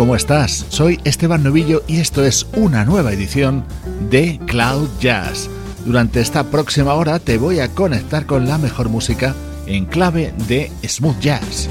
¿Cómo estás? Soy Esteban Novillo y esto es una nueva edición de Cloud Jazz. Durante esta próxima hora te voy a conectar con la mejor música en clave de smooth jazz.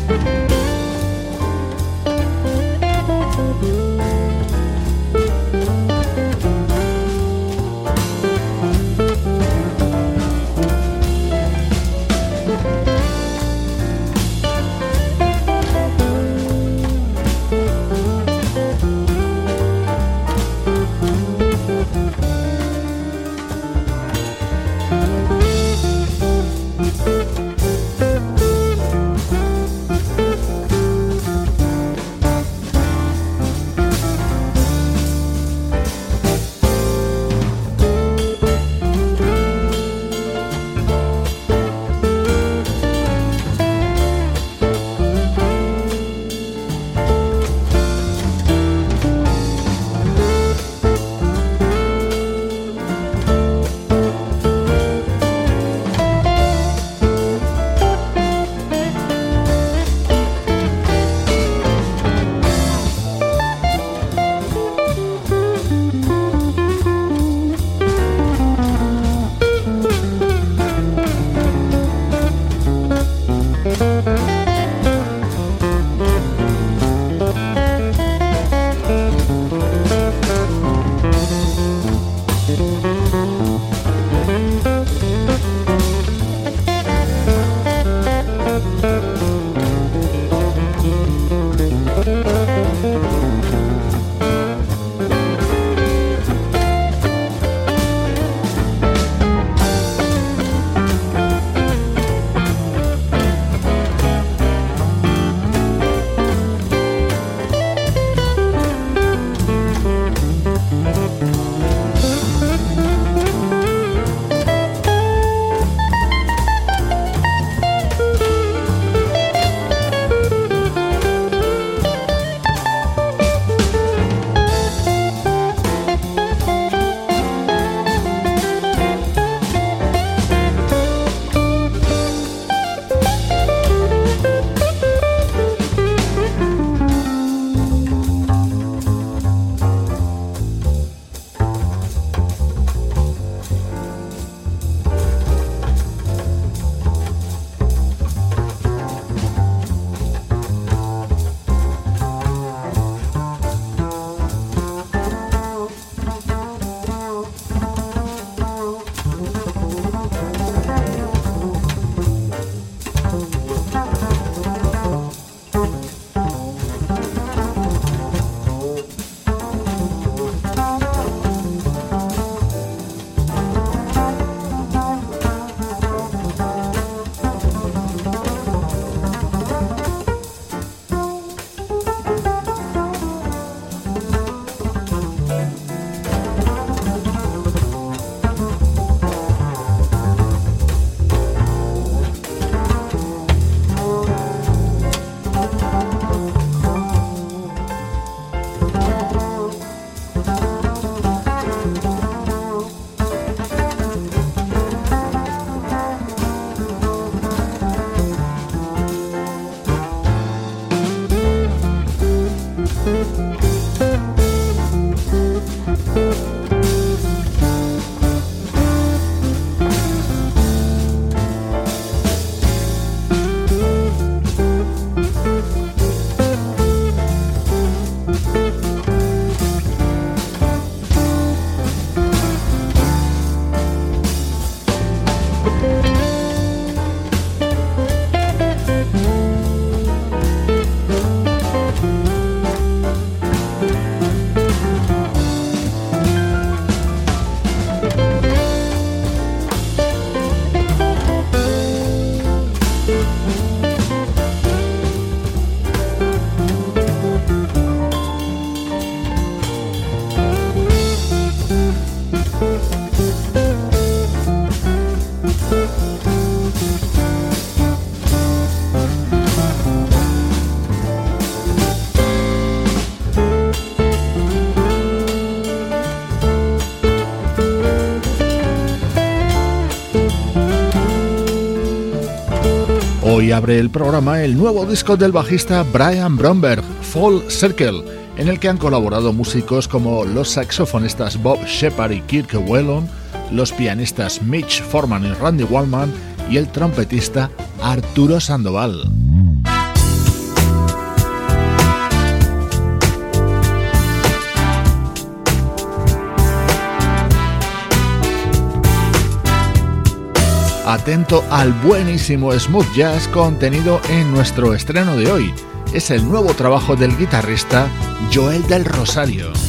Abre el programa el nuevo disco del bajista Brian Bromberg, Fall Circle, en el que han colaborado músicos como los saxofonistas Bob Shepard y Kirk Whelan, los pianistas Mitch Forman y Randy Wallman y el trompetista Arturo Sandoval. Atento al buenísimo smooth jazz contenido en nuestro estreno de hoy. Es el nuevo trabajo del guitarrista Joel del Rosario.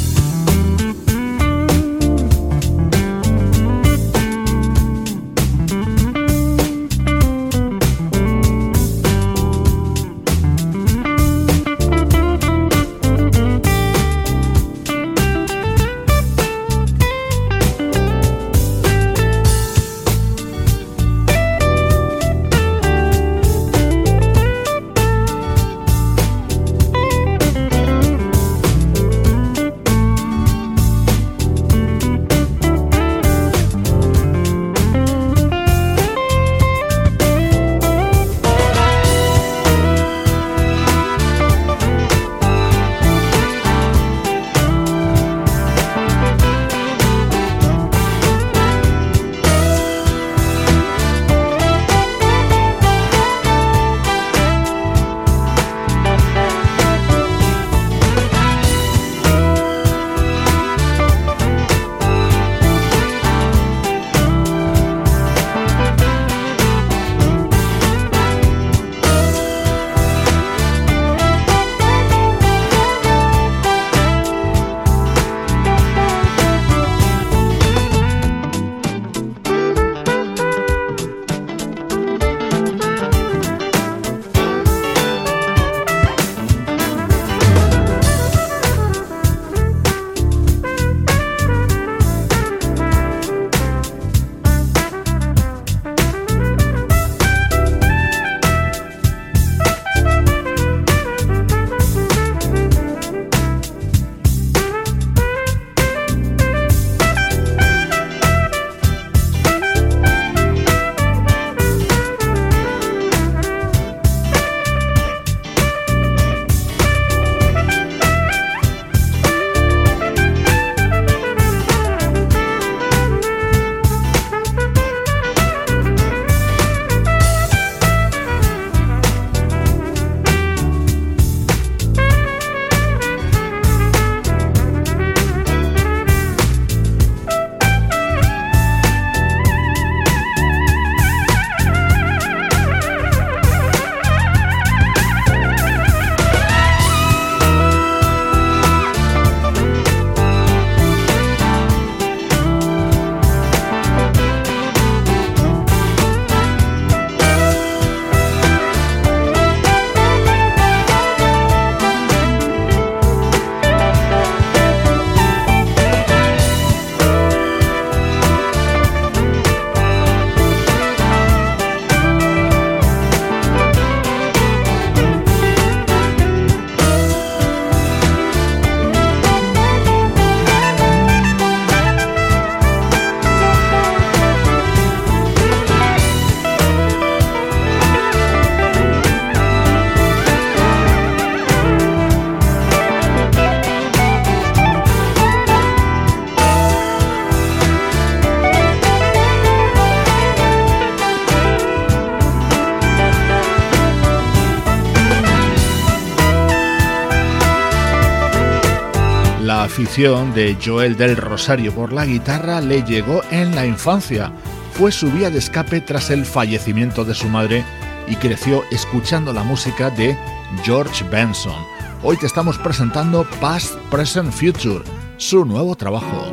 De Joel del Rosario por la guitarra le llegó en la infancia. Fue su vía de escape tras el fallecimiento de su madre y creció escuchando la música de George Benson. Hoy te estamos presentando Past, Present, Future, su nuevo trabajo.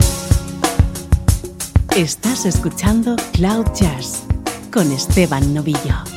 Estás escuchando Cloud Jazz con Esteban Novillo.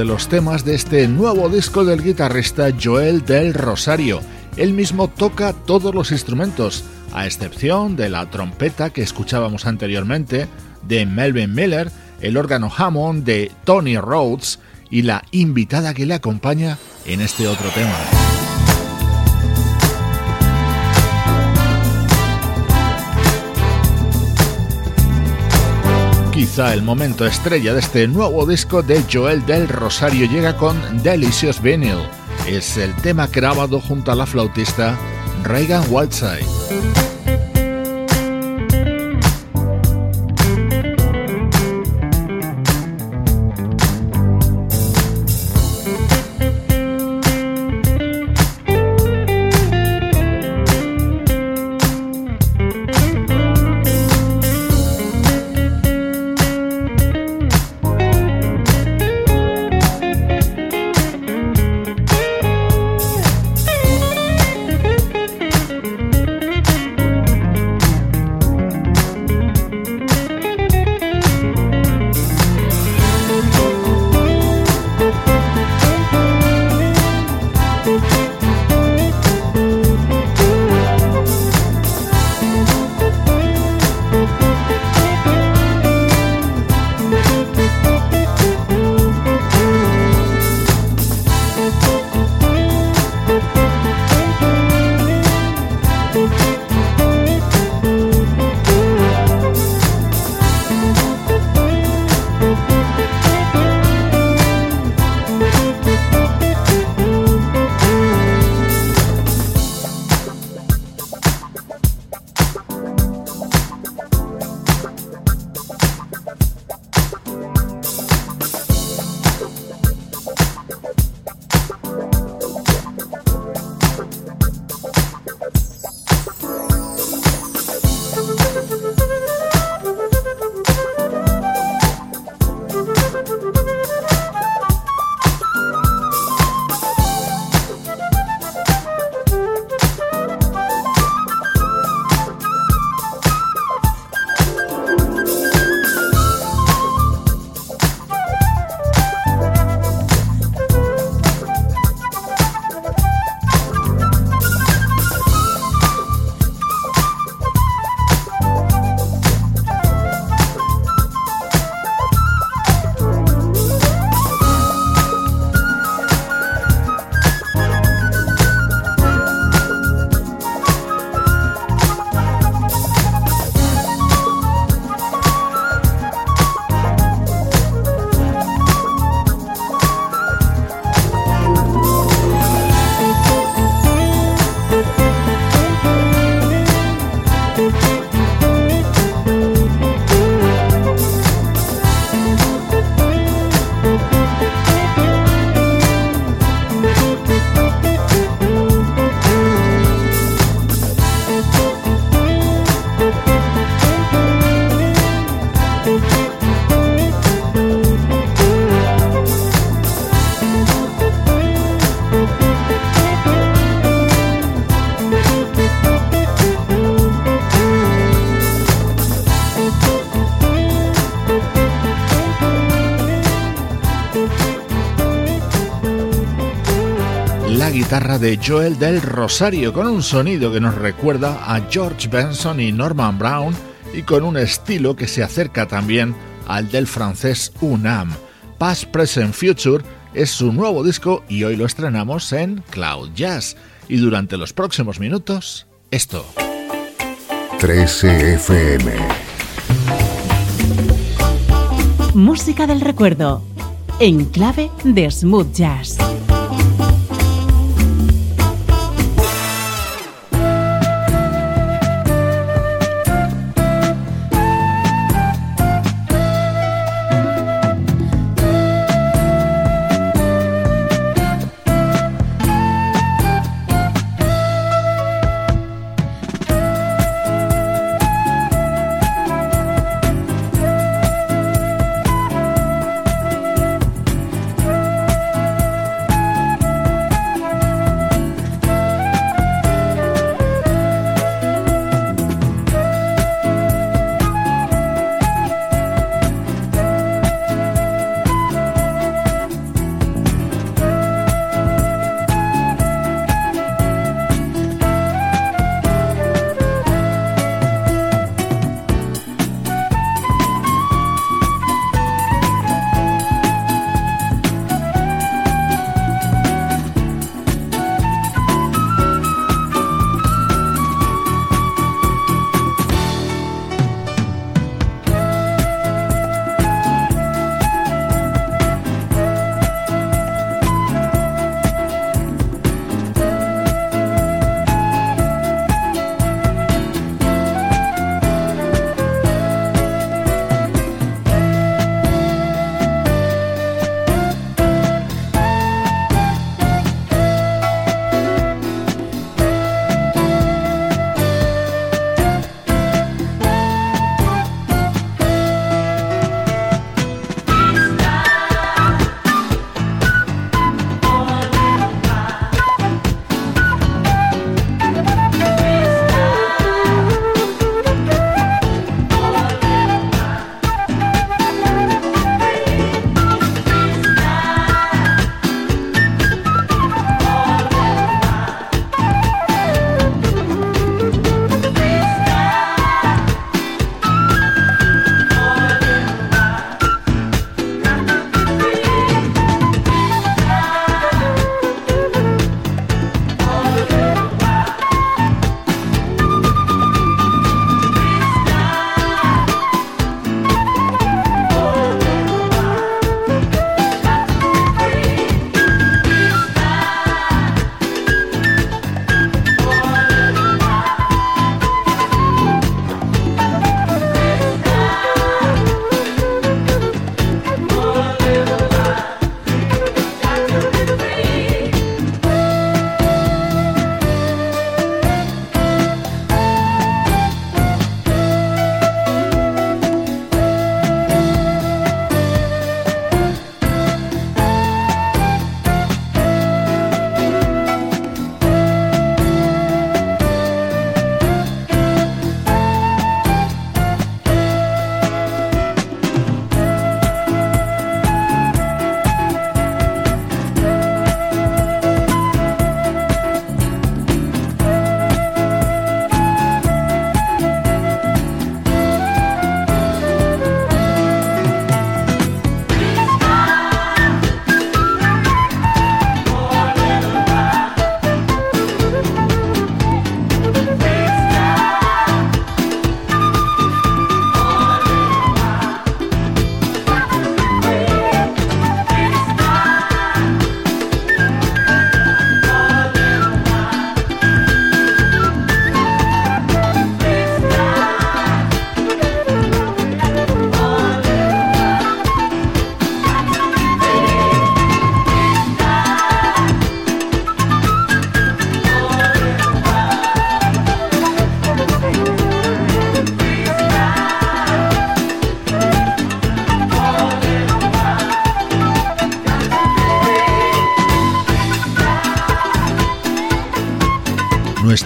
De los temas de este nuevo disco del guitarrista Joel del Rosario. Él mismo toca todos los instrumentos, a excepción de la trompeta que escuchábamos anteriormente, de Melvin Miller, el órgano Hammond de Tony Rhodes y la invitada que le acompaña en este otro tema. Quizá el momento estrella de este nuevo disco de Joel del Rosario llega con Delicious Vinyl. Es el tema grabado junto a la flautista Reagan Whiteside. Joel del Rosario con un sonido que nos recuerda a George Benson y Norman Brown y con un estilo que se acerca también al del francés Unam. Past Present Future es su nuevo disco y hoy lo estrenamos en Cloud Jazz. Y durante los próximos minutos, esto. 13 FM. Música del recuerdo. En clave de smooth jazz.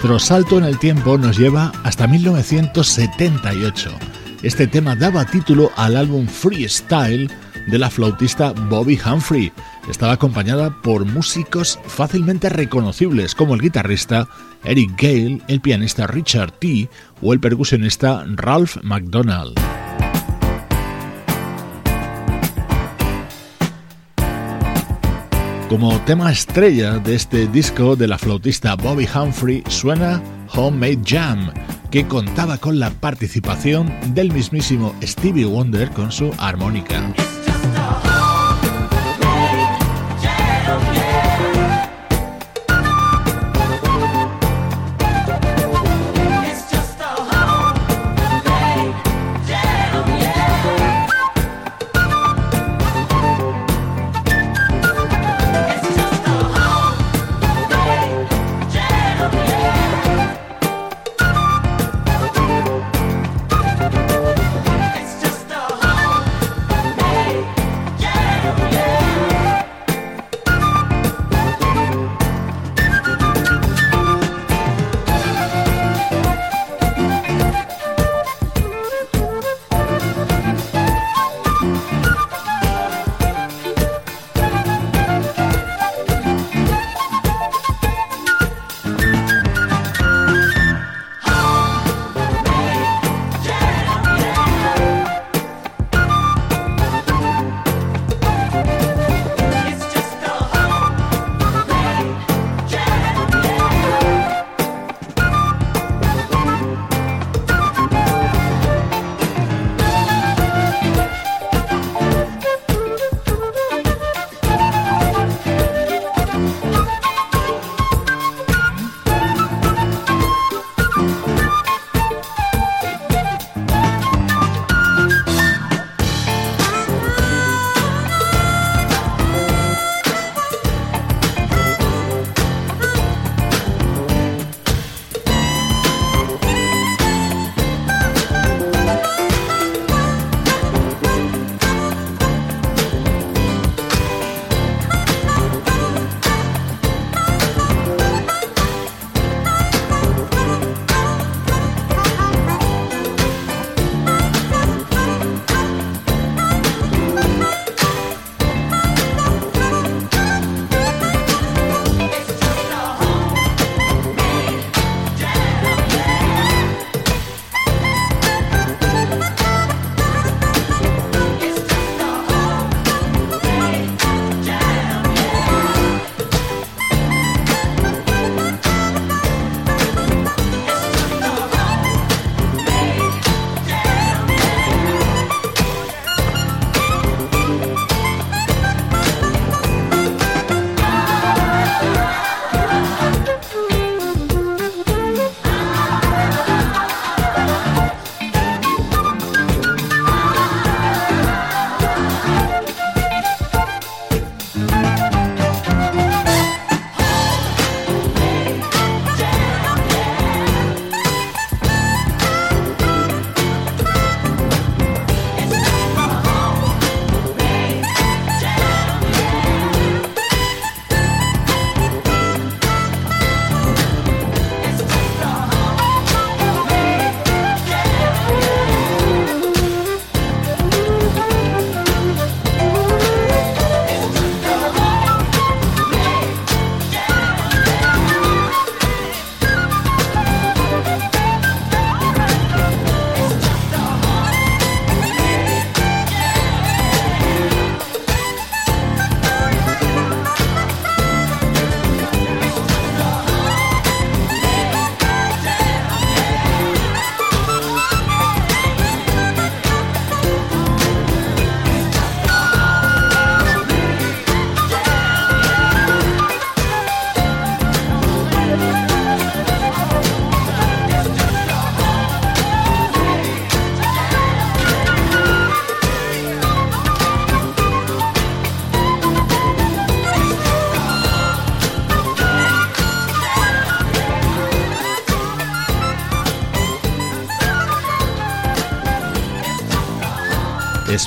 Nuestro salto en el tiempo nos lleva hasta 1978. Este tema daba título al álbum Freestyle de la flautista Bobby Humphrey. Estaba acompañada por músicos fácilmente reconocibles como el guitarrista Eric Gale, el pianista Richard T. o el percusionista Ralph McDonald. Como tema estrella de este disco de la flautista Bobby Humphrey suena Homemade Jam, que contaba con la participación del mismísimo Stevie Wonder con su armónica.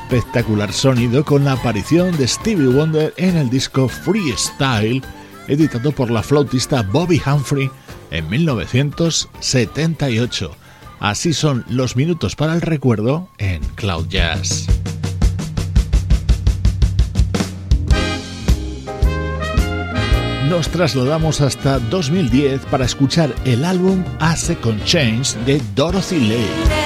espectacular sonido con la aparición de Stevie Wonder en el disco Freestyle, editado por la flautista Bobby Humphrey en 1978. Así son los minutos para el recuerdo en Cloud Jazz. Nos trasladamos hasta 2010 para escuchar el álbum A Second Change de Dorothy Lane.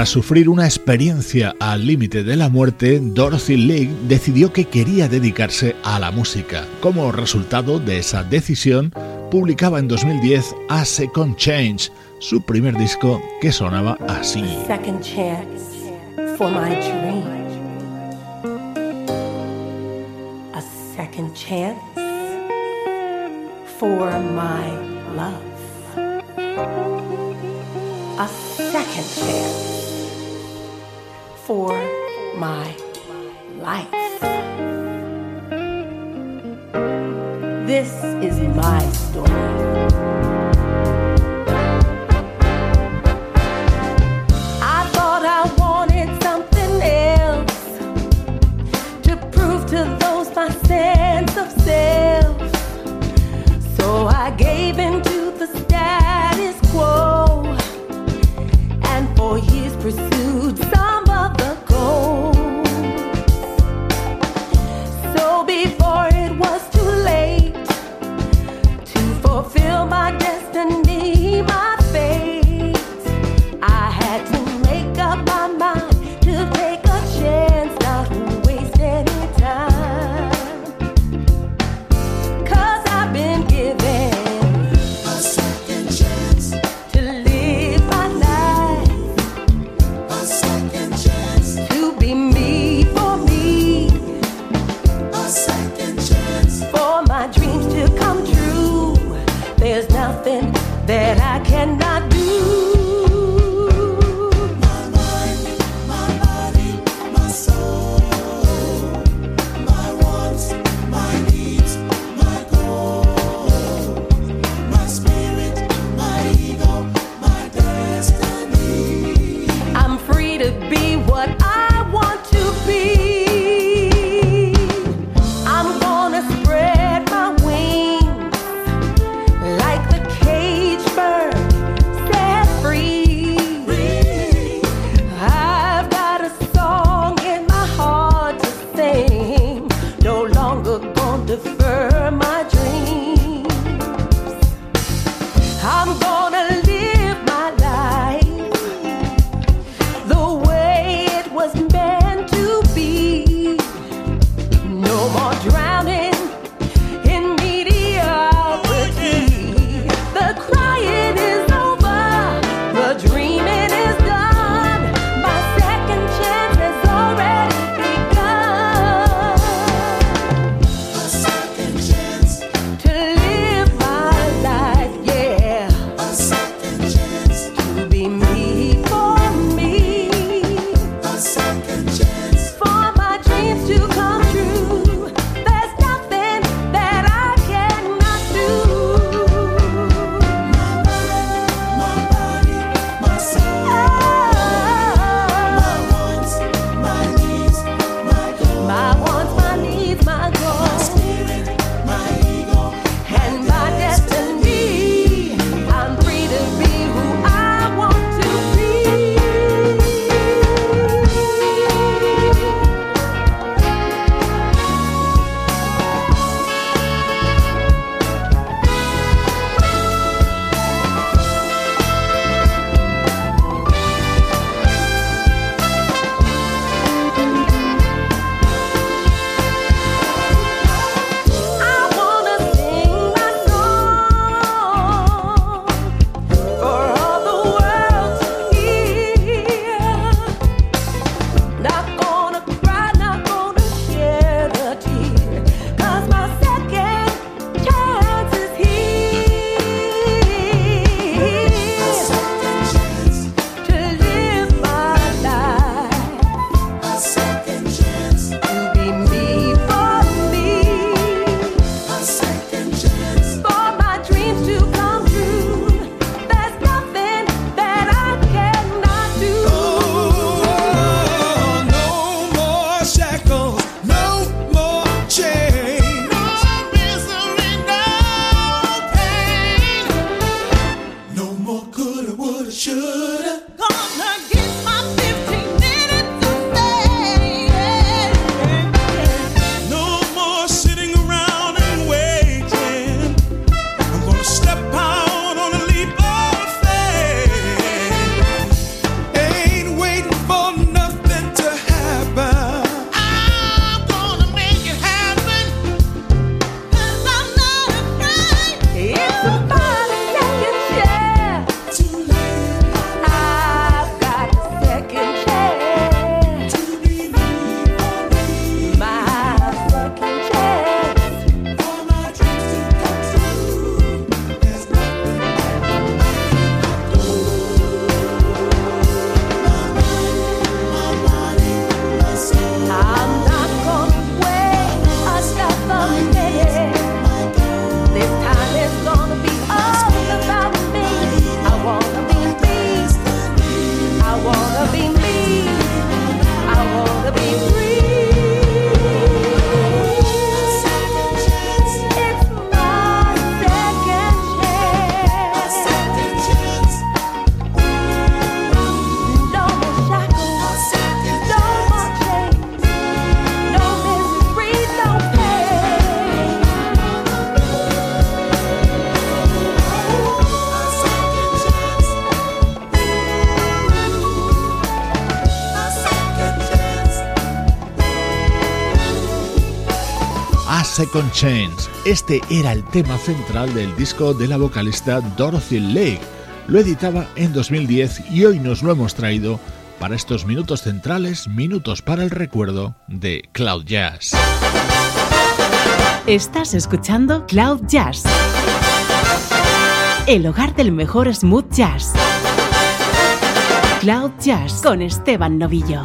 Tras sufrir una experiencia al límite de la muerte, Dorothy Lake decidió que quería dedicarse a la música. Como resultado de esa decisión, publicaba en 2010 A Second Change, su primer disco que sonaba así. For my love. A chance. For my life. This is my story. I thought I wanted something else to prove to those my sense of self. So I gave the status quo and for years pursued Second Chance. Este era el tema central del disco de la vocalista Dorothy Lake. Lo editaba en 2010 y hoy nos lo hemos traído para estos minutos centrales, minutos para el recuerdo de Cloud Jazz. Estás escuchando Cloud Jazz, el hogar del mejor smooth jazz. Cloud Jazz con Esteban Novillo.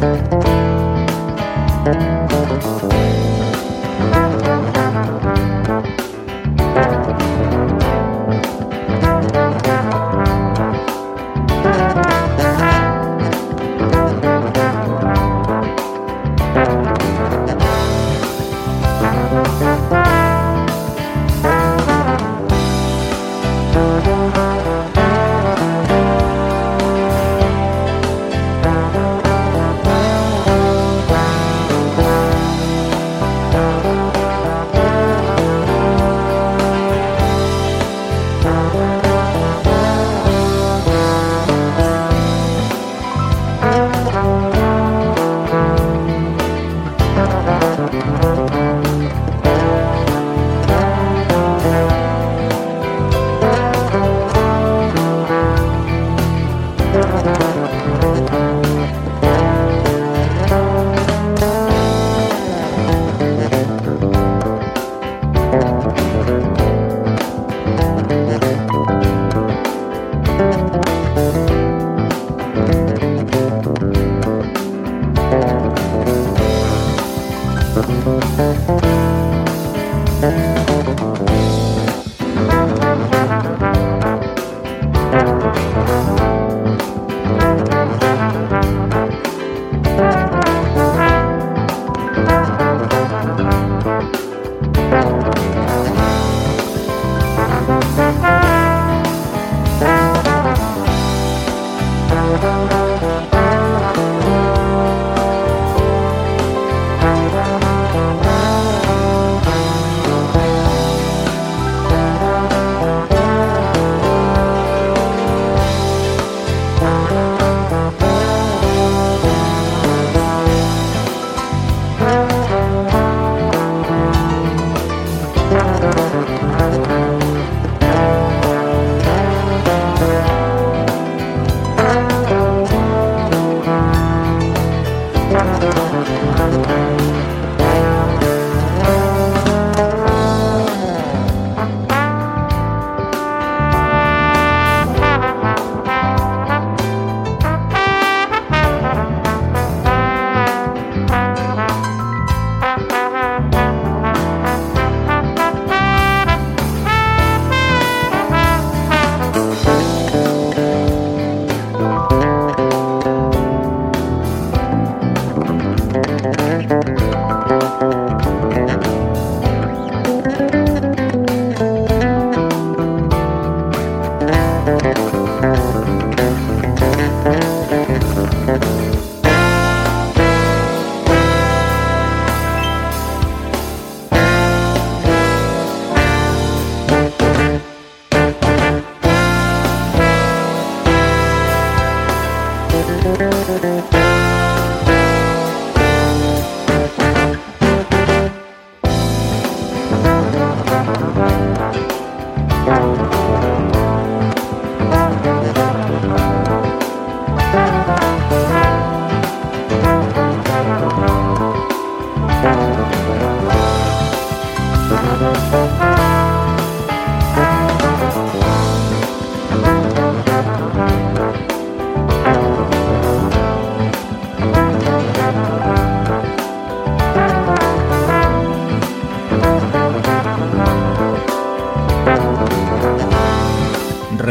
Thank you.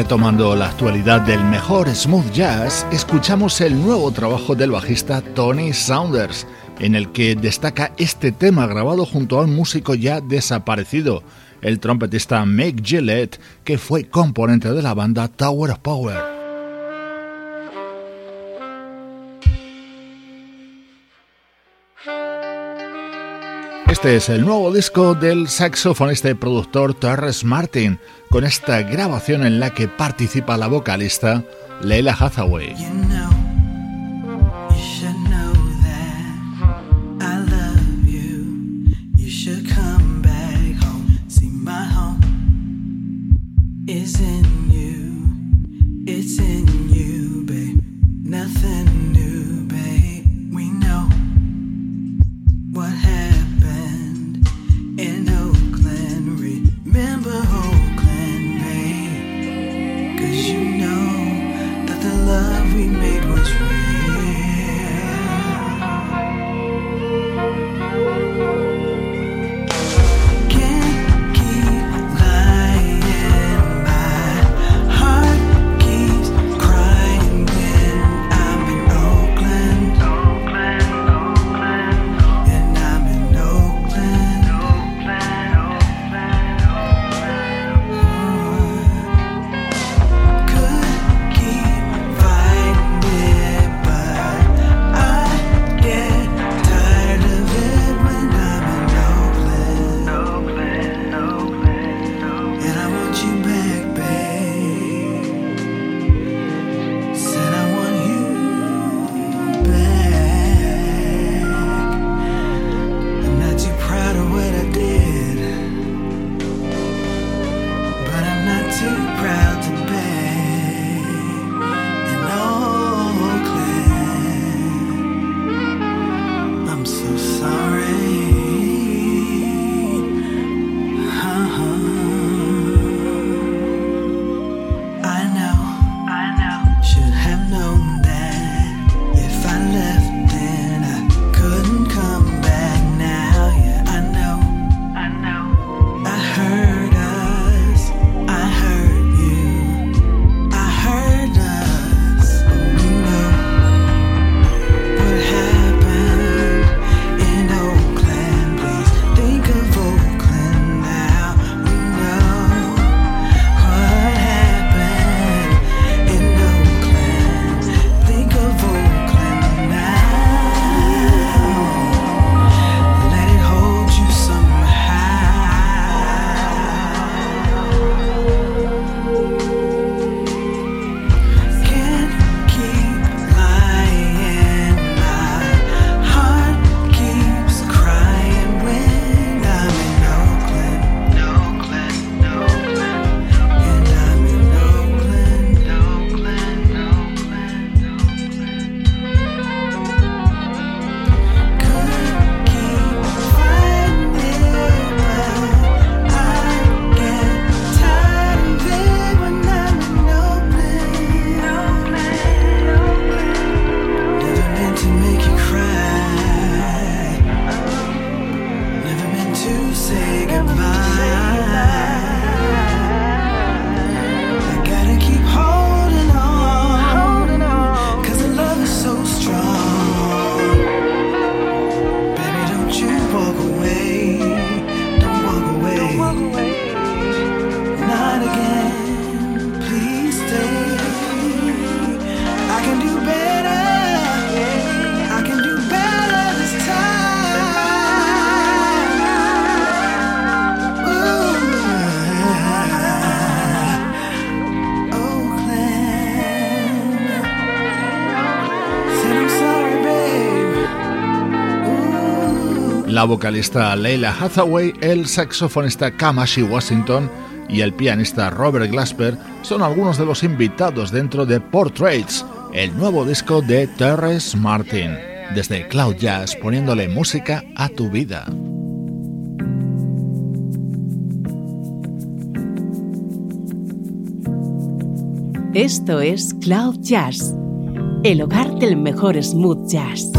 Tomando la actualidad del mejor smooth jazz, escuchamos el nuevo trabajo del bajista Tony Saunders, en el que destaca este tema grabado junto a un músico ya desaparecido, el trompetista Mick Gillette, que fue componente de la banda Tower of Power. Este es el nuevo disco del saxofonista y productor Torres Martin, con esta grabación en la que participa la vocalista Leila Hathaway. say goodbye. La vocalista Leila Hathaway, el saxofonista Kamashi Washington y el pianista Robert Glasper son algunos de los invitados dentro de Portraits, el nuevo disco de Terrence Martin, desde Cloud Jazz poniéndole música a tu vida. Esto es Cloud Jazz, el hogar del mejor smooth jazz.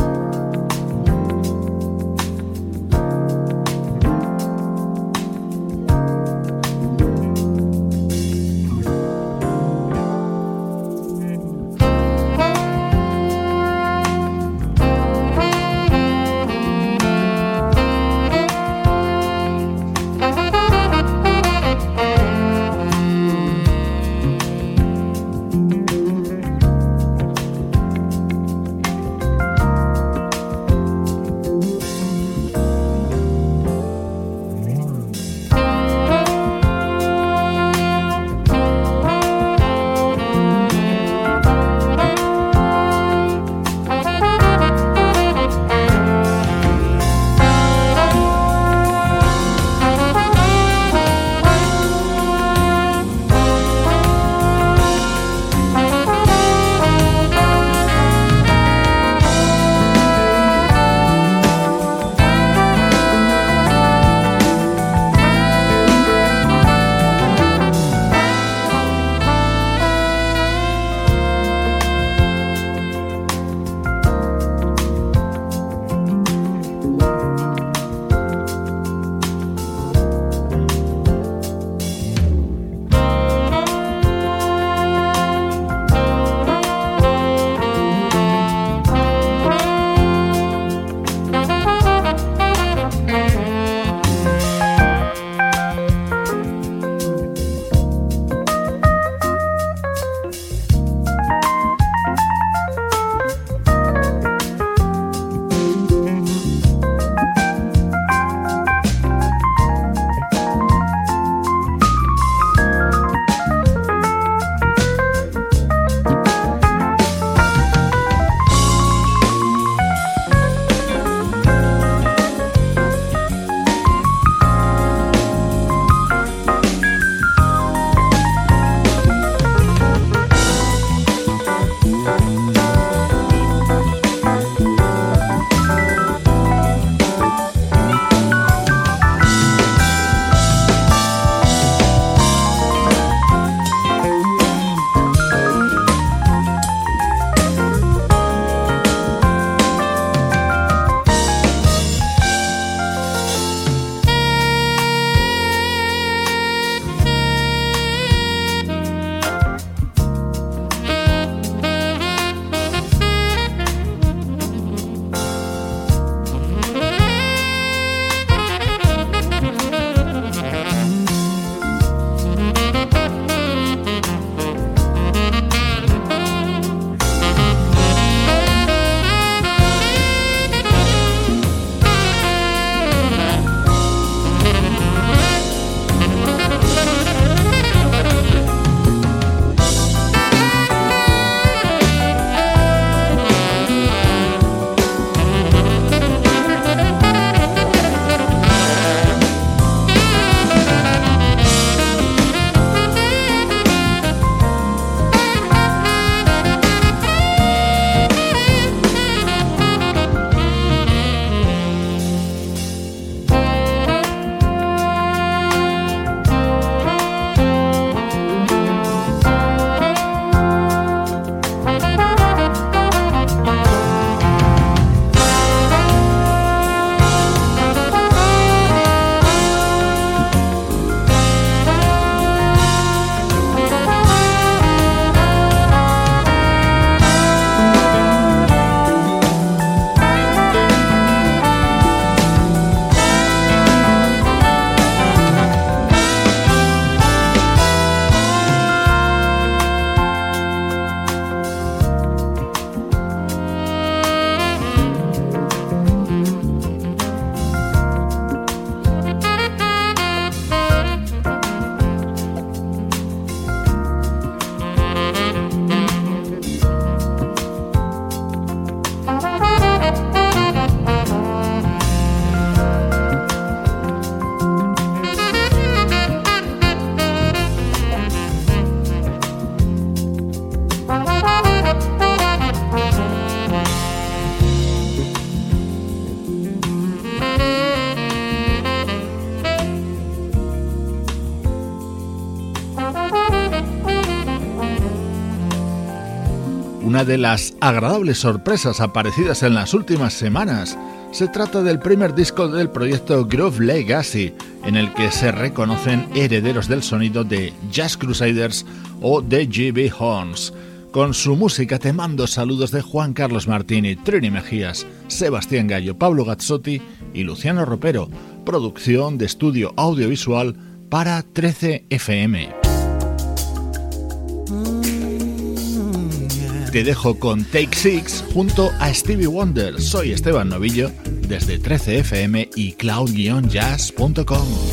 de las agradables sorpresas aparecidas en las últimas semanas. Se trata del primer disco del proyecto Groove Legacy, en el que se reconocen herederos del sonido de Jazz Crusaders o de GB Horns. Con su música te mando saludos de Juan Carlos Martini, Trini Mejías, Sebastián Gallo, Pablo Gazzotti y Luciano Ropero, producción de estudio audiovisual para 13 FM. te dejo con Take Six junto a Stevie Wonder. Soy Esteban Novillo desde 13fm y cloud-jazz.com.